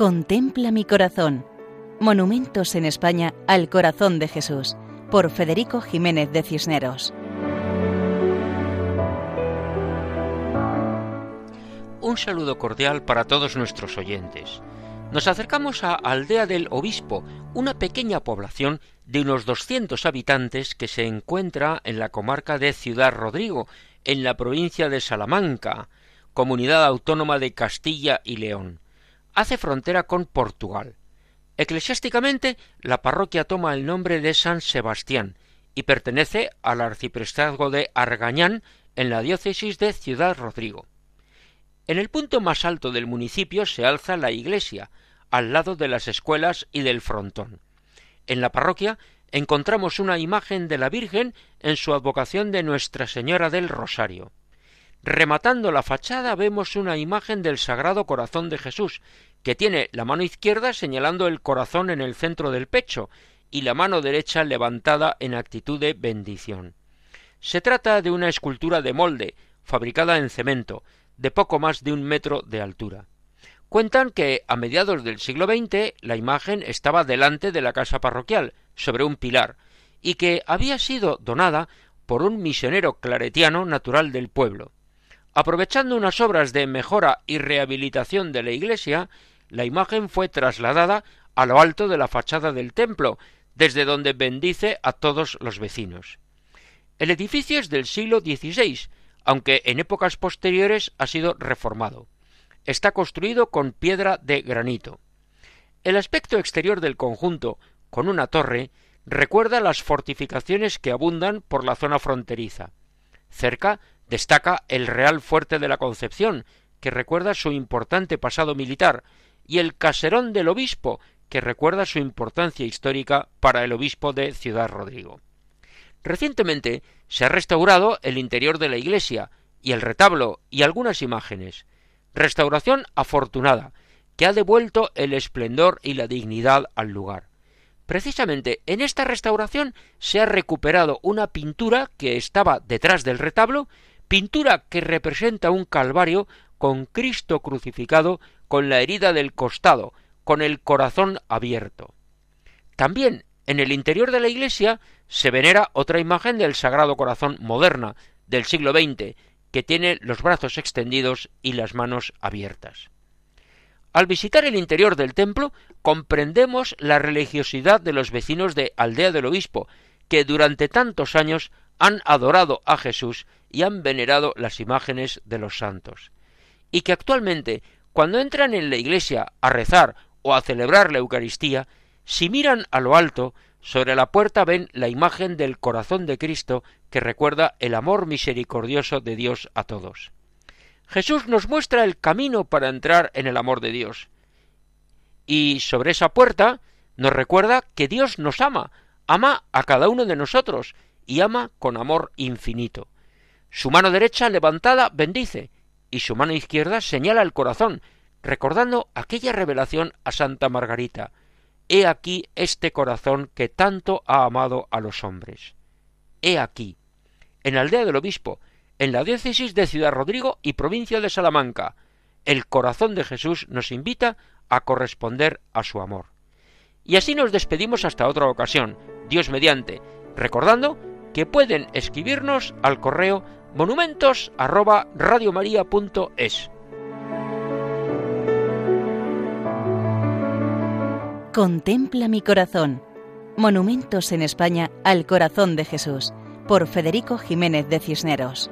Contempla mi corazón. Monumentos en España al corazón de Jesús, por Federico Jiménez de Cisneros. Un saludo cordial para todos nuestros oyentes. Nos acercamos a Aldea del Obispo, una pequeña población de unos 200 habitantes que se encuentra en la comarca de Ciudad Rodrigo, en la provincia de Salamanca, comunidad autónoma de Castilla y León hace frontera con Portugal. Eclesiásticamente, la parroquia toma el nombre de San Sebastián y pertenece al arciprestazgo de Argañán en la diócesis de Ciudad Rodrigo. En el punto más alto del municipio se alza la iglesia, al lado de las escuelas y del frontón. En la parroquia encontramos una imagen de la Virgen en su advocación de Nuestra Señora del Rosario. Rematando la fachada vemos una imagen del Sagrado Corazón de Jesús, que tiene la mano izquierda señalando el corazón en el centro del pecho y la mano derecha levantada en actitud de bendición. Se trata de una escultura de molde, fabricada en cemento, de poco más de un metro de altura. Cuentan que a mediados del siglo XX la imagen estaba delante de la casa parroquial, sobre un pilar, y que había sido donada por un misionero claretiano natural del pueblo. Aprovechando unas obras de mejora y rehabilitación de la iglesia, la imagen fue trasladada a lo alto de la fachada del templo, desde donde bendice a todos los vecinos. El edificio es del siglo XVI, aunque en épocas posteriores ha sido reformado. Está construido con piedra de granito. El aspecto exterior del conjunto, con una torre, recuerda las fortificaciones que abundan por la zona fronteriza. Cerca Destaca el Real Fuerte de la Concepción, que recuerda su importante pasado militar, y el Caserón del Obispo, que recuerda su importancia histórica para el obispo de Ciudad Rodrigo. Recientemente se ha restaurado el interior de la iglesia y el retablo y algunas imágenes. Restauración afortunada, que ha devuelto el esplendor y la dignidad al lugar. Precisamente en esta restauración se ha recuperado una pintura que estaba detrás del retablo pintura que representa un Calvario con Cristo crucificado, con la herida del costado, con el corazón abierto. También en el interior de la iglesia se venera otra imagen del Sagrado Corazón moderna del siglo XX, que tiene los brazos extendidos y las manos abiertas. Al visitar el interior del templo comprendemos la religiosidad de los vecinos de Aldea del Obispo, que durante tantos años han adorado a Jesús y han venerado las imágenes de los santos. Y que actualmente, cuando entran en la iglesia a rezar o a celebrar la Eucaristía, si miran a lo alto, sobre la puerta ven la imagen del corazón de Cristo que recuerda el amor misericordioso de Dios a todos. Jesús nos muestra el camino para entrar en el amor de Dios. Y sobre esa puerta nos recuerda que Dios nos ama, ama a cada uno de nosotros, y ama con amor infinito. Su mano derecha levantada bendice y su mano izquierda señala el corazón, recordando aquella revelación a Santa Margarita. He aquí este corazón que tanto ha amado a los hombres. He aquí, en la aldea del obispo, en la diócesis de Ciudad Rodrigo y provincia de Salamanca, el corazón de Jesús nos invita a corresponder a su amor. Y así nos despedimos hasta otra ocasión, Dios mediante, recordando que pueden escribirnos al correo monumentos Contempla mi corazón. Monumentos en España al corazón de Jesús por Federico Jiménez de Cisneros.